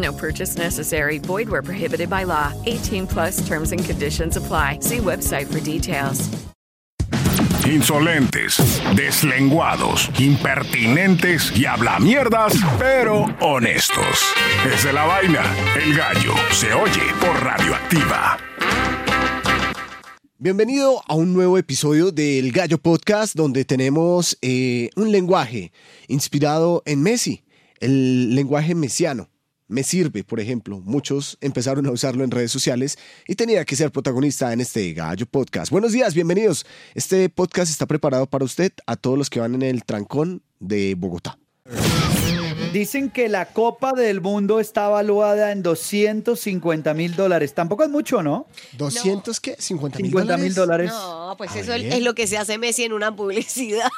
No purchase necessary. Void where prohibited by law. 18 plus terms and conditions apply. See website for details. Insolentes, deslenguados, impertinentes y hablamierdas, pero honestos. Es de la vaina. El gallo se oye por radioactiva. Bienvenido a un nuevo episodio del Gallo Podcast donde tenemos eh, un lenguaje inspirado en Messi, el lenguaje mesiano. Me sirve, por ejemplo. Muchos empezaron a usarlo en redes sociales y tenía que ser protagonista en este Gallo Podcast. Buenos días, bienvenidos. Este podcast está preparado para usted, a todos los que van en el trancón de Bogotá. Dicen que la Copa del Mundo está valuada en 250 mil dólares. Tampoco es mucho, ¿no? ¿200 qué? ¿50 mil 50 mil dólares. No, pues A eso ver. es lo que se hace Messi en una publicidad.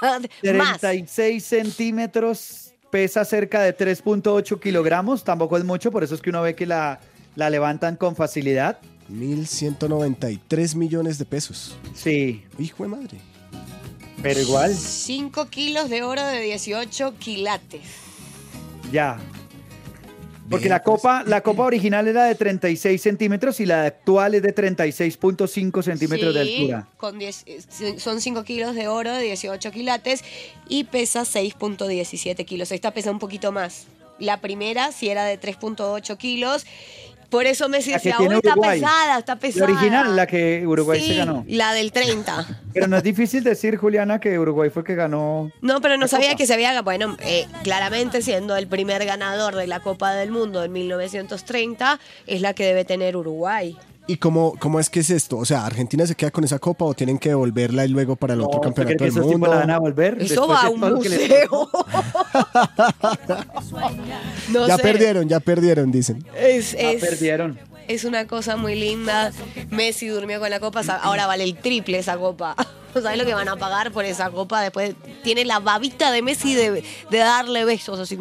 Más. 36 centímetros, pesa cerca de 3.8 kilogramos. Tampoco es mucho, por eso es que uno ve que la, la levantan con facilidad. 1.193 millones de pesos. Sí, Hijo de madre. pero igual, 5 kilos de oro de 18 quilates. ya. Porque la copa, la copa original era de 36 centímetros y la actual es de 36.5 centímetros de altura. Con 10 eh, son 5 kilos de oro de 18 quilates y pesa 6.17 kilos. Esta pesa un poquito más. La primera sí era de 3.8 kilos. Por eso Messi La decía, "Uy, está Uruguay". pesada, está La pesada. original, la que Uruguay se ganó. La del 30. Pero no es difícil decir, Juliana, que Uruguay fue que ganó. No, pero no La sabía Copa. que se había, bueno, eh, claramente siendo el primer ganador de la Copa del Mundo en 1930, es la que debe tener Uruguay. ¿Y cómo, cómo es que es esto? O sea, ¿Argentina se queda con esa copa o tienen que devolverla y luego para el otro ¿usted cree campeonato que del esos tipos mundo? la van a volver? Eso va a un museo. no ya sé. perdieron, ya perdieron, dicen. Es, es- perdieron. es una cosa muy linda. Messi durmió con la copa, ahora vale el triple esa copa. ¿Sabes lo que van a pagar por esa copa? Después tiene la babita de Messi de, de darle besos así.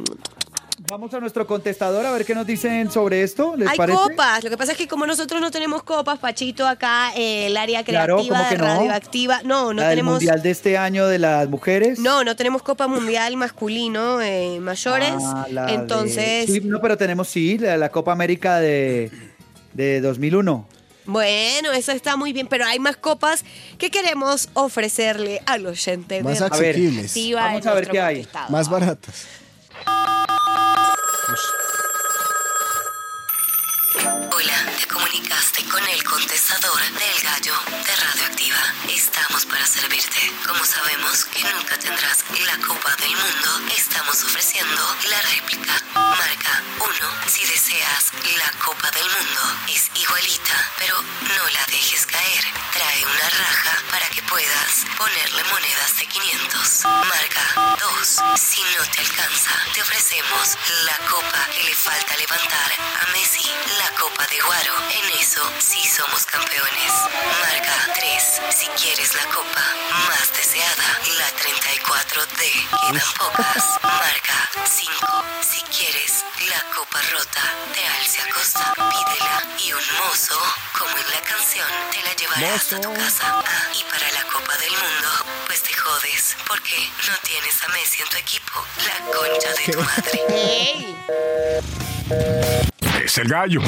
Vamos a nuestro contestador a ver qué nos dicen sobre esto. ¿Les Hay parece? copas. Lo que pasa es que como nosotros no tenemos copas, Pachito, acá eh, el área Claro, creativa ¿cómo que de no? radioactiva. No, no la del tenemos. mundial de este año de las mujeres. No, no tenemos Copa Mundial masculino eh, mayores. Ah, la de- Entonces, Sí, no, pero tenemos sí, la, la Copa América de, de 2001. bueno, eso está muy bien, pero hay más copas que queremos ofrecerle al oyente Más A asequibles, vamos a ver qué hay. más baratas. Hola, te comunicaste con el contestador del gallo de Radioactiva. Estamos para servirte. Como sabemos que nunca tendrás la Copa del Mundo, estamos ofreciendo la réplica. Marca 1 si deseas la Copa del Mundo. Es igualita, pero no la dejes caer. Trae una raja para que puedas ponerle monedas de 500. La copa que le falta levantar a Messi, la copa de Guaro. En eso sí somos campeones. Marca 3 si quieres la copa más deseada, la 34D. Quedan pocas. Marca 5 si quieres la copa rota de Alcia Costa. Pídela y un mozo, como en la canción, te la llevará hasta tu casa. Ah, y para la Copa del Mundo, jodes, porque no tienes a Messi en tu equipo. La concha de tu madre. ¡Ey! Es el gallo.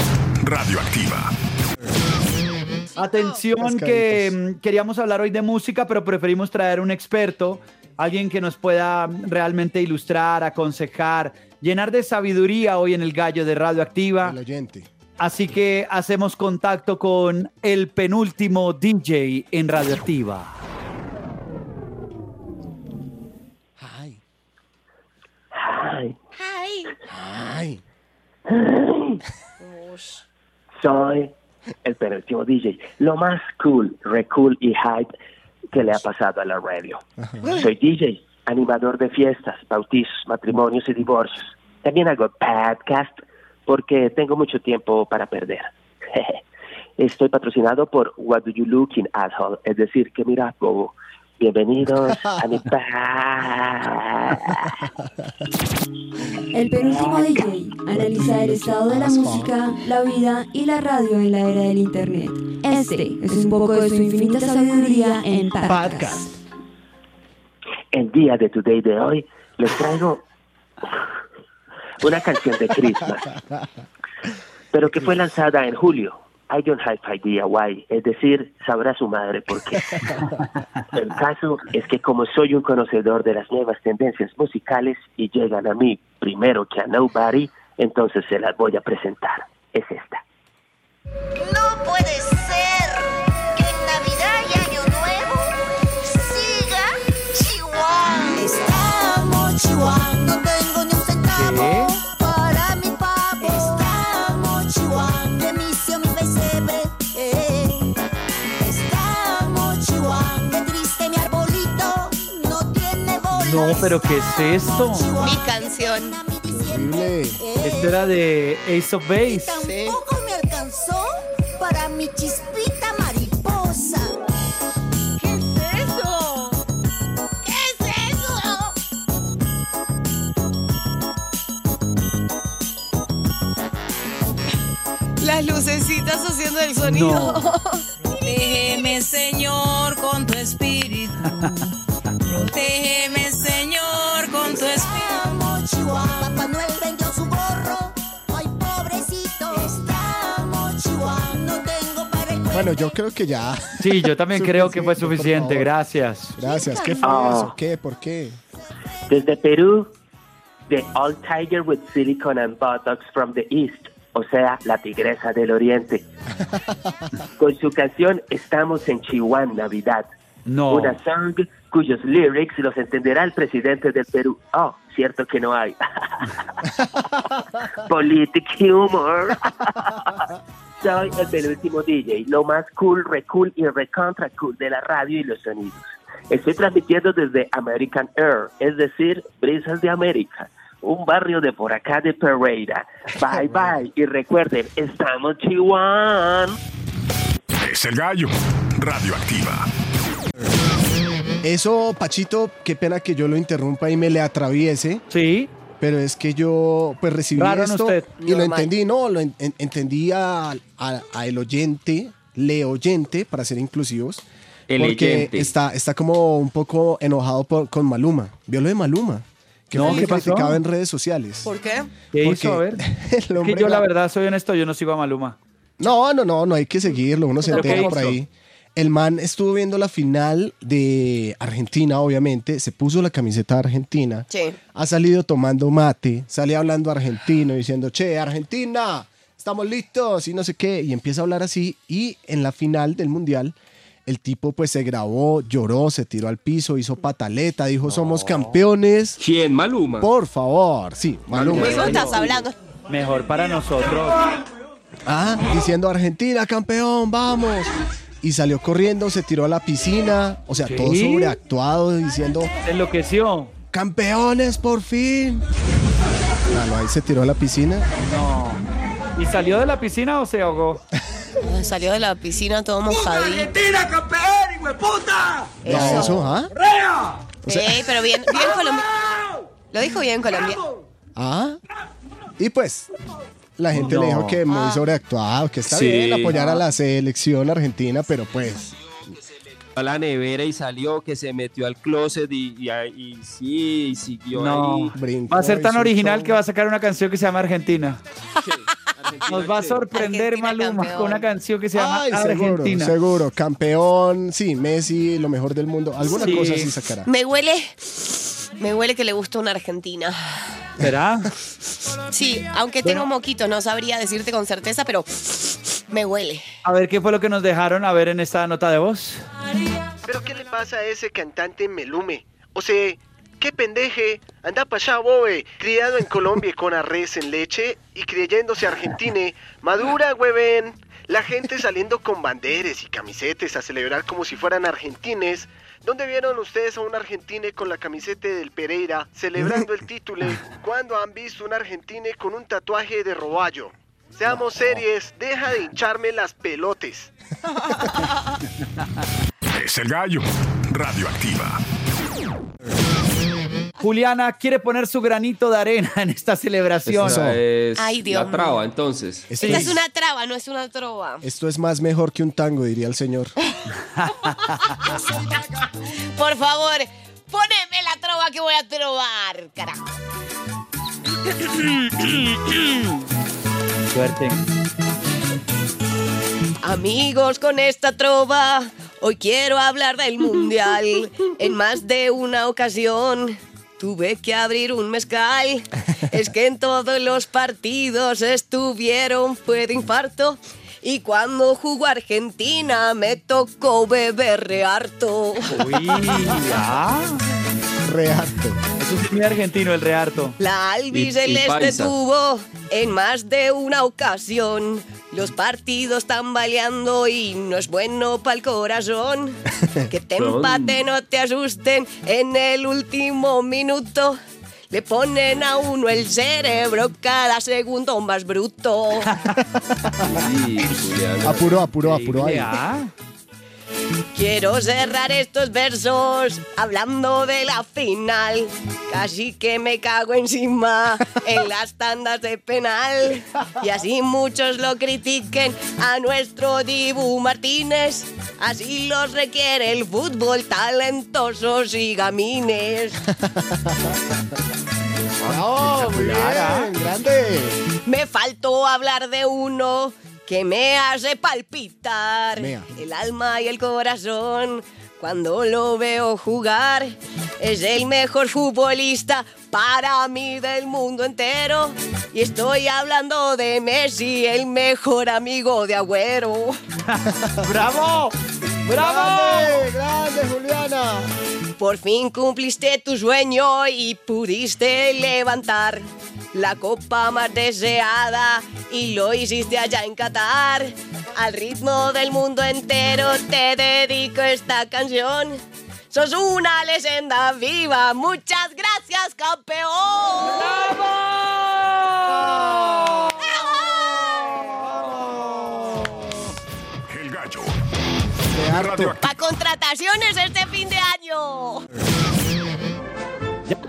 Radioactiva. Atención que mm, queríamos hablar hoy de música, pero preferimos traer un experto, alguien que nos pueda mm, realmente ilustrar, aconsejar, llenar de sabiduría hoy en el gallo de Radioactiva. El oyente. Así que hacemos contacto con el penúltimo DJ en Radioactiva. Soy el penúltimo DJ. Lo más cool, re cool y hype que le ha pasado a la radio. Soy DJ, animador de fiestas, bautizos, matrimonios y divorcios. También hago podcast porque tengo mucho tiempo para perder. Estoy patrocinado por What Do You Looking Asshole, es decir, que mira, bobo. Bienvenidos a mi pa- El penúltimo DJ analiza el estado de la música, la vida y la radio en la era del Internet. Este es un poco de su infinita sabiduría en podcast. El día de Today de hoy les traigo una canción de Christmas, pero que fue lanzada en julio. I don't have idea why, es decir, sabrá su madre por qué. El caso es que como soy un conocedor de las nuevas tendencias musicales y llegan a mí primero que a Nobody, entonces se las voy a presentar. Es esta. No puede ser que en Navidad y Año Nuevo siga chihuahua. Estamos chihuahua, No, pero ¿qué es esto? Mi canción. Horrible. Esto era de Ace of Base. Tampoco me alcanzó para mi chispita mariposa. ¿Qué es eso? ¿Qué es eso? Las lucecitas haciendo el sonido. Protégeme, Señor, con tu espíritu. Protégeme, Bueno, yo creo que ya. Sí, yo también creo que fue Suficiente. Gracias. Gracias. ¿Qué fue Ah. eso? ¿Qué? ¿Por qué? Desde Perú, The Old Tiger with Silicon and Buttocks from the East, o sea, la tigresa del oriente. Con su canción Estamos en Chihuahua Navidad. No. Una song cuyos lyrics los entenderá el presidente del Perú. Oh, cierto que no hay. Politic humor. Soy el penúltimo DJ, lo más cool, re cool y recontra cool de la radio y los sonidos. Estoy transmitiendo desde American Air, es decir, Brisas de América, un barrio de por acá de Pereira. Bye bye y recuerden, estamos Chihuahua. Es el gallo. Radioactiva. Eso, Pachito, qué pena que yo lo interrumpa y me le atraviese. Sí. Pero es que yo pues recibí Raro esto usted. y lo entendí, no, lo en- en- entendí a, a- a el oyente, le oyente, para ser inclusivos. El porque oyente. está, está como un poco enojado por- con Maluma. ¿Vio lo de Maluma? Que No, ¿qué pasó? en redes sociales. ¿Por qué? ¿Qué Porque hizo? A ver. el Es que yo la verdad soy honesto, yo no sigo a Maluma. No, no, no, no hay que seguirlo, uno se ¿Pero qué entera por hizo? ahí. El man estuvo viendo la final de Argentina, obviamente, se puso la camiseta de Argentina, Sí. ha salido tomando mate, sale hablando argentino, diciendo, che, Argentina, estamos listos y no sé qué, y empieza a hablar así, y en la final del Mundial, el tipo pues se grabó, lloró, se tiró al piso, hizo pataleta, dijo, somos campeones. ¿Quién? Maluma. Por favor, sí, Maluma. ¿De qué estás hablando? Mejor para nosotros. Ah, diciendo Argentina, campeón, vamos. Y salió corriendo, se tiró a la piscina, o sea, ¿Qué? todo sobreactuado, diciendo, Se enloqueció. campeones, por fin. Claro, ahí se tiró a la piscina. No. ¿Y salió de la piscina o se ahogó? Salió de la piscina todo mojadito. ¡Argentina, campeón, hijo de puta! Ya, eso, ¿ah? Ey, pero bien, bien colombiano. Lo dijo bien colombiano. Ah. Y pues, la gente le dijo que muy sobreactuado, que está Sí. bien apoyar a la selección argentina, pero pues, A la nevera y salió, que se metió al closet y, y, y sí, y siguió No. ahí. brincó Va a ser tan original que va a sacar una canción que se llama Argentina. Nos va a sorprender Argentina Maluma campeón. con una canción que se llama Ay, seguro, Argentina. seguro. Campeón, sí, Messi, lo mejor del mundo. Alguna Sí. cosa así sacará. Me huele. Me huele que le gusta una argentina. ¿Será? Sí, aunque tengo moquito, no sabría decirte con certeza, pero me huele. A ver qué fue lo que nos dejaron a ver en esta nota de voz. ¿Pero qué le pasa a ese cantante Melume? O sea, qué pendeje. Anda pa' allá, bobe. Criado en Colombia con arroz en leche y creyéndose argentine. Madura, hueven. La gente saliendo con banderes y camisetes a celebrar como si fueran argentines. ¿Dónde vieron ustedes a un argentine con la camiseta del Pereira celebrando el título? ¿Cuándo han visto un argentine con un tatuaje de roballo? Seamos series, deja de hincharme las pelotes. Es el gallo. Radioactiva. Juliana quiere poner su granito de arena en esta celebración. Esa es Ay, Dios la traba, mío. entonces. Esto Esta es, es una traba, no es una trova. esto es más mejor que un tango, diría el señor. Por favor, poneme la trova que voy a trobar, carajo. Suerte. Amigos, con esta trova, hoy quiero hablar del mundial. En más de una ocasión tuve que abrir un mezcal. Es que en todos los partidos estuvieron, fue de infarto. Y cuando jugó Argentina me tocó beber re harto. Uy, ya. Reacto. Eso es muy argentino el rearto. La albiceleste tuvo en más de una ocasión. Los partidos tambaleando y no es bueno para el corazón. Que te empate, no te asusten en el último minuto. Le ponen a uno el cerebro cada segundo más bruto. Sí. Apuró, apuró, apuró ahí. Quiero cerrar estos versos hablando de la final. Casi que me cago encima en las tandas de penal. Y así muchos lo critiquen a nuestro Dibu Martínez. Así los requiere el fútbol talentosos y gamines. ¡Bravo! Muy bien, grande. Me faltó hablar de uno que me hace palpitar Mea. el alma y el corazón cuando lo veo jugar. Es el mejor futbolista para mí del mundo entero. Y estoy hablando de Messi, el mejor amigo de Agüero. ¡Bravo! ¡Bravo! ¡Grande, grande, Juliana! Por fin cumpliste tu sueño y pudiste levantar la copa más deseada y lo hiciste allá en Qatar. Al ritmo del mundo entero te dedico esta canción. Sos una leyenda viva. Muchas gracias, campeón. El gallo. Para contrataciones este fin de año.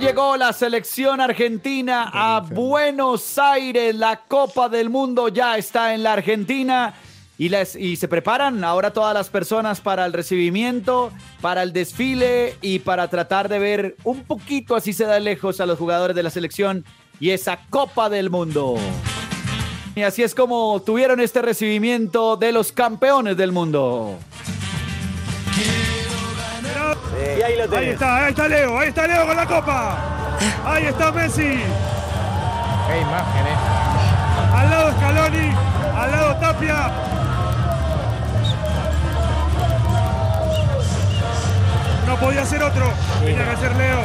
Llegó la selección argentina a Buenos Aires. La Copa del Mundo ya está en la Argentina. Y, las- y se preparan ahora todas las personas para el recibimiento, para el desfile y para tratar de ver un poquito, así se da lejos, a los jugadores de la selección y esa Copa del Mundo. Y así es como tuvieron este recibimiento de los campeones del mundo. Y ahí lo Ahí está, ahí está Leo, ahí está Leo con la copa. Ahí está Messi. Qué imagen, eh. Al lado Scaloni, al lado Tapia. No podía ser otro, tenía que ser Leo.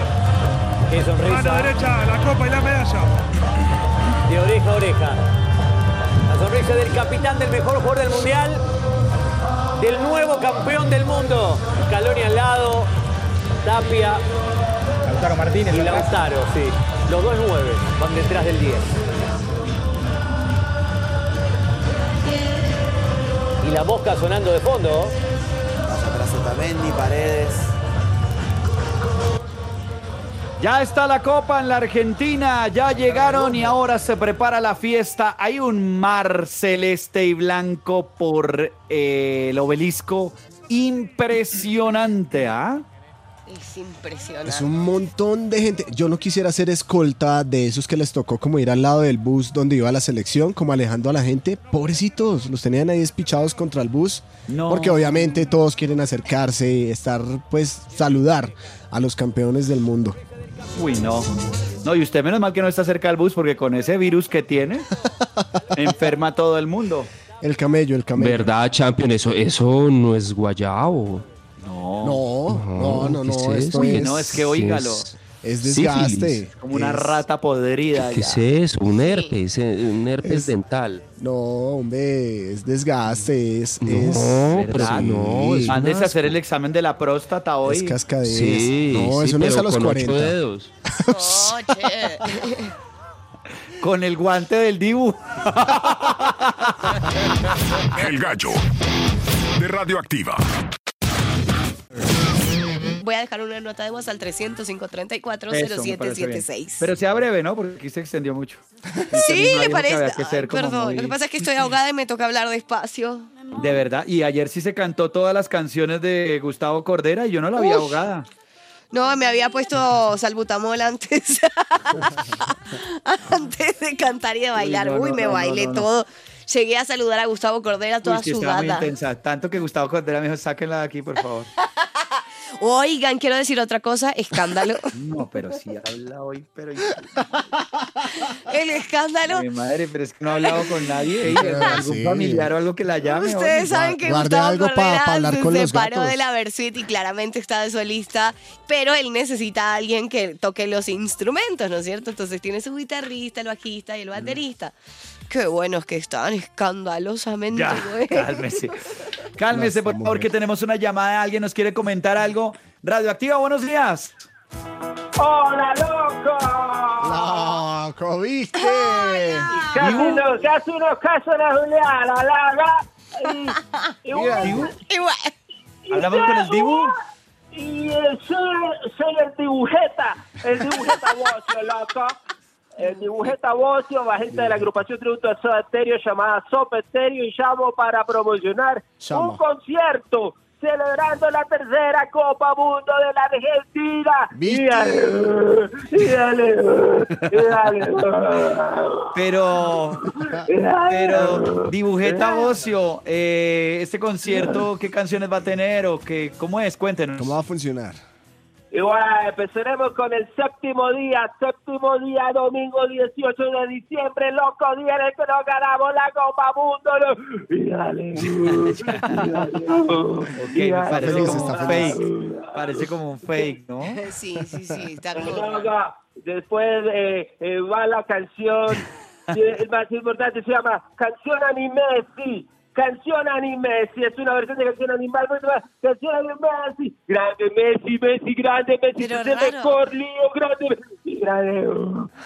Qué sonrisa. Mano derecha, la copa y la medalla. De oreja a oreja. La sonrisa del capitán del mejor jugador del mundial. Del nuevo campeón del mundo. Scaloni al lado. Tapia. Lautaro Martínez. Y Lautaro, sí. Los dos nueve van detrás del 10. Y la mosca sonando de fondo. Más atrás Otamendi, Paredes. Ya está la copa en la Argentina, ya llegaron y ahora se prepara la fiesta. Hay un mar celeste y blanco por eh, el obelisco. Impresionante, ¿ah? Es impresionante. Es un montón de gente. Yo no quisiera ser escolta de esos que les tocó como ir al lado del bus donde iba la selección, como alejando a la gente. Pobrecitos, los tenían ahí despichados contra el bus. No. Porque obviamente todos quieren acercarse, estar, pues, saludar a los campeones del mundo. Uy, no. No, y usted menos mal que no está cerca del bus porque con ese virus que tiene, enferma a todo el mundo. El camello, el camello. ¿Verdad, Champion? Eso, eso no es guayabo. No. No, no, no, ¿qué no. es esto Uy, es- no, es que óigalo. Es desgaste. Sífilis. Como una Es- rata podrida. ¿Qué ya. es eso? Un herpes, eh, un herpes Es- dental. No, hombre, es desgaste, es... No, es, pero ¿Verdad? no, es Mándese un a hacer el examen de la próstata hoy. es cascadez. Sí, no, sí, eso no es a los con 40. ocho dedos. Oye. Con el guante del Dibu. El gallo de Radioactiva. Voy a dejar una nota de voz al 300 534 Eso, me parece bien. 0776. Pero sea breve, ¿no? Porque aquí se extendió mucho. Sí, le parece. había que Ay, perdón, muy- lo que pasa es que estoy ahogada y me toca hablar despacio. De verdad. Y ayer sí se cantó todas las canciones de Gustavo Cordera y yo no la vi Uf. ahogada. No, me había puesto salbutamol antes. antes de cantar y de bailar. no, Uy, me no, bailé no, todo. Llegué a saludar a Gustavo Cordera toda Uy, sí, estaba muy sudada. intensa. Tanto que Gustavo Cordera me dijo, sáquenla de aquí, por favor. Oigan, quiero decir otra cosa, escándalo. No, pero sí habla hoy, pero... El escándalo. Mi madre, pero es que no ha hablado con nadie. ey, algún sí. familiar o algo que la llame. Ustedes oye. saben que Gustavo algo pa- Cordera pa hablar se con los separó gatos. de la Versuit y claramente está de solista, pero él necesita a alguien que toque los instrumentos, ¿no es cierto? Entonces tiene su guitarrista, el bajista y el baterista. Qué buenos que están, escandalosamente Ya, buenos. cálmese. Cálmese, por favor, que tenemos una llamada. Alguien nos quiere comentar algo. Radioactiva, buenos días. ¡Hola, loco! ¡Loco, viste! Casi no, casi no caso la Juliana, la la. Y, y, ¿Hablamos con el Dibu? Y soy, soy el dibujeta, el dibujeta bocio, loco. El dibujeta bocio, bajista de la agrupación Tributo a Soda Stereo llamada Sopa Stereo y llamo para promocionar Llama. un concierto celebrando la tercera Copa Mundo de la Argentina. ¿Viste? Y dale, y dale, y dale. Pero, pero, dibujeta Bocio, eh, este concierto, ¿qué canciones va a tener o qué, cómo es? Cuéntenos. ¿Cómo va a funcionar? Y bueno, empezaremos con el séptimo día, séptimo día, domingo 18 de diciembre, loco, día en el que nos ganamos la Copa Mundo. ¿no? Y dale, y dale, Ok, y dale. parece como está un fake. Parece como un fake, ¿no? sí, sí, sí, está bien. Loco, Después eh, eh, va la canción, el más importante se llama Canción Anime, sí. Canción Anime, sí, es una versión de canción animal. buena. Canción Anime, sí. Grande Messi, Messi, grande Messi, Pero es el raro. mejor lío, grande Messi. Grande,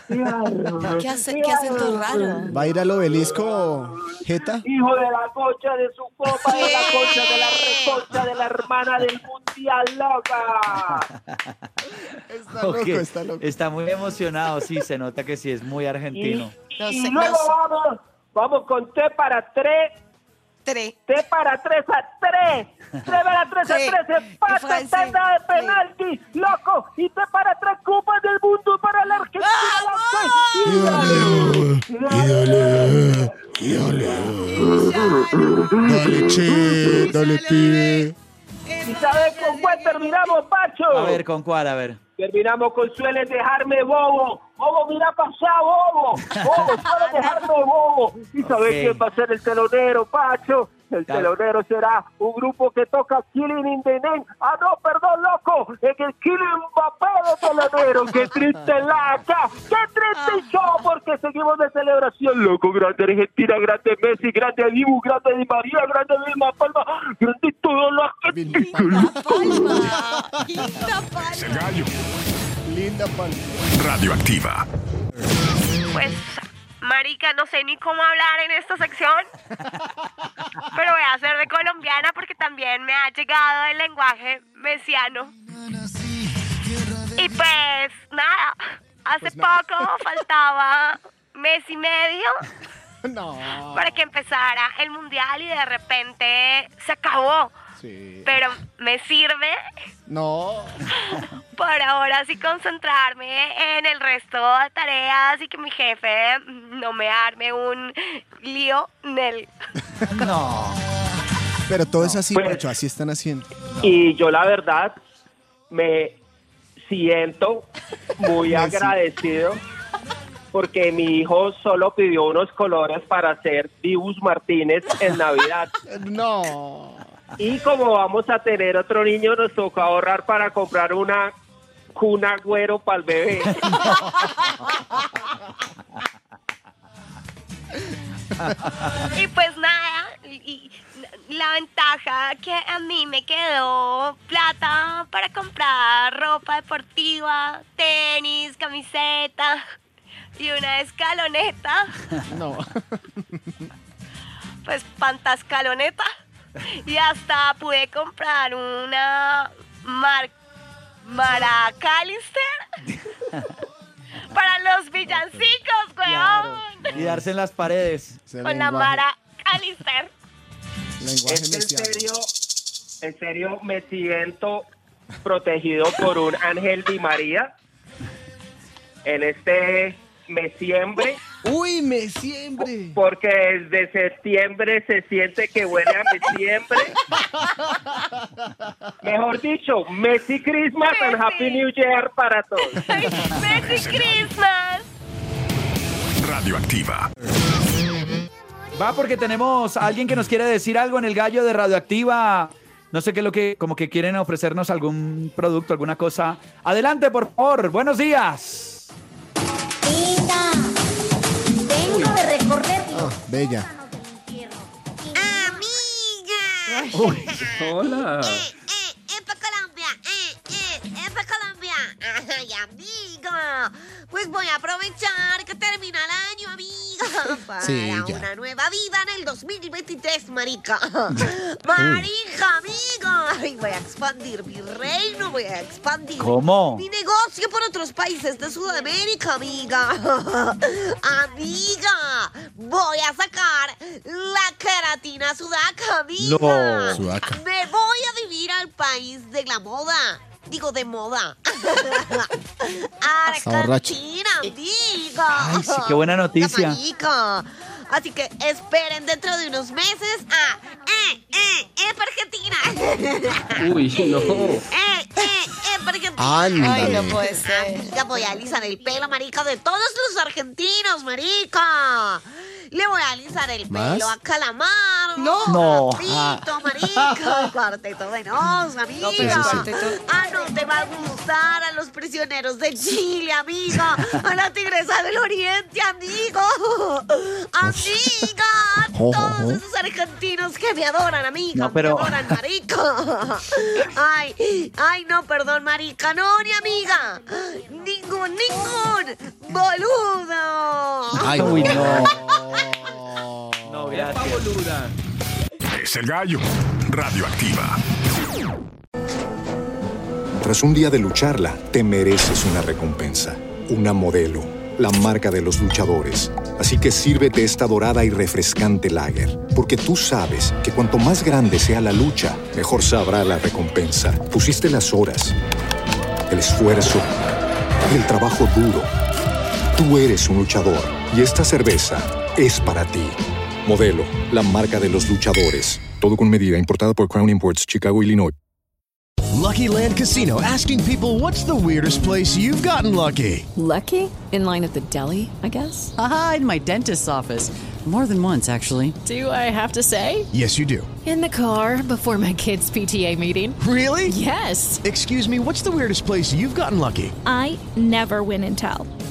grande. ¿Qué, hace, ¿Qué acento raro? ¿Va a ir al obelisco, Jeta? Hijo de la concha de su copa, de la concha de la reconcha de la hermana del mundial, loca. Está loco, está loco. Está muy emocionado, sí, se nota que sí, es muy argentino. No y sé, luego no sé. vamos, vamos con T para tres. Tres. T para tres a tres. T para tres Sí, a tres. Empate, tanda de sí. penalti. Loco. Y T para tres copas del mundo para la Argentina. dale. Y dale, dale, che, dale, pibe. ¿Y sabes con cuál terminamos, Pacho? A ver, ¿con cuál? A ver. Terminamos con sueles dejarme bobo. Bobo, mira para allá, bobo. Bobo, sueles dejarme bobo. ¿Y sabes quién va a ser el telonero, Pacho? El telonero será un grupo que toca Killing in the Name. Ah, no, perdón, loco. Es que el Killing Mbappé de telonero. Qué triste laca. Qué triste show porque seguimos de celebración, loco. Grande Argentina, grande Messi, grande Dibu, grande Di María, grande Vilma Palma, grande todos los argentinos. Palma. Linda palma. Linda palma. Radioactiva. Pues, marica, no sé ni cómo hablar en esta sección. Pero voy a hacer de colombiana porque también me ha llegado el lenguaje mesiano. Y pues, nada, hace poco faltaba mes y medio No. para que empezara el mundial y de repente se acabó. Sí. Pero me sirve No. para ahora sí concentrarme en el resto de tareas y que mi jefe no me arme un lío Nel. No. Pero todo es así, Pues- Pacho, así están haciendo. Y yo la verdad me siento muy agradecido porque mi hijo solo pidió unos colores para hacer Dibus Martínez en Navidad. No. Y como vamos a tener otro niño, nos tocó ahorrar para comprar una Kun Agüero para el bebé. Y pues nada, y, la ventaja que a mí me quedó plata para comprar ropa deportiva, tenis, camiseta y una escaloneta, No. pues pantascaloneta. Y hasta pude comprar una mar Maracalister para los villancicos, weón. Y darse en las paredes. Con la Maracalister. Es en serio, en serio me siento protegido por un ángel de María en este mesiembre. Uy, mesiembre. Porque desde septiembre se siente que huele a mesiembre. Mejor dicho, Messi Christmas and Happy New Year para todos. Merry Christmas. Radioactiva. Va porque tenemos a alguien que nos quiere decir algo en el gallo de Radioactiva. No sé qué es lo que, como que quieren ofrecernos algún producto, alguna cosa. Adelante, por favor. Buenos días. Ah, bella. Amiga. Hola. ¡Epa Colombia! ¡Eh, eh! ¡Epa Colombia! ¡Ay, amiga! Pues voy a aprovechar que termina el año, amiga, para Sí, una nueva vida en el 2023, marica. Marica, amiga. Ay, voy a expandir mi reino, voy a expandir ¿Cómo? mi negocio por otros países de Sudamérica, amiga. amiga, voy a sacar la queratina sudaca, amiga. No. Sudaca. Me voy a vivir al país de la moda. Digo, de moda. Argentina, amiga. Ay, sí, qué buena noticia. Así que esperen dentro de unos meses a eh, eh, eh, Argentina. Uy, no. Eh, eh, eh, Argentina. Ándale. Ay, no puede ser. Amiga, voy a alisar el pelo, marica, de todos los argentinos, marica. Le voy a alisar el ¿Más? pelo a Calamar. No. No. Papito, marica. Cuarteto de nos, amiga. pero ese sí. Ah, no te va a gustar a los prisioneros de Chile, amiga. A la tigresa del oriente, amigo. Amiga. A Jo, jo, todos esos argentinos que me adoran, amiga. No, pero- Me adoran, marica. Ay, ay, no, perdón, marica. No, ni amiga. Ningún, ningún boludo. Ay, Uy, no. No, gracias. Es el gallo. Radioactiva. Tras un día de lucharla, te mereces una recompensa, una modelo, la marca de los luchadores. Así que sírvete esta dorada y refrescante lager, porque tú sabes que cuanto más grande sea la lucha, mejor sabrá la recompensa. Pusiste las horas, el esfuerzo, el trabajo duro. Tú eres un luchador y esta cerveza es para ti. Modelo, la marca de los luchadores. Todo con medida, importada por Crown Imports, Chicago, Illinois. Lucky Land Casino asking people what's the weirdest place you've gotten lucky? Lucky? In line at the deli, I guess? Aha, in my dentist's office. More than once, actually. Do I have to say? Yes, you do. In the car before my kids' PTA meeting. Really? Yes. Excuse me, what's the weirdest place you've gotten lucky? I never win and tell.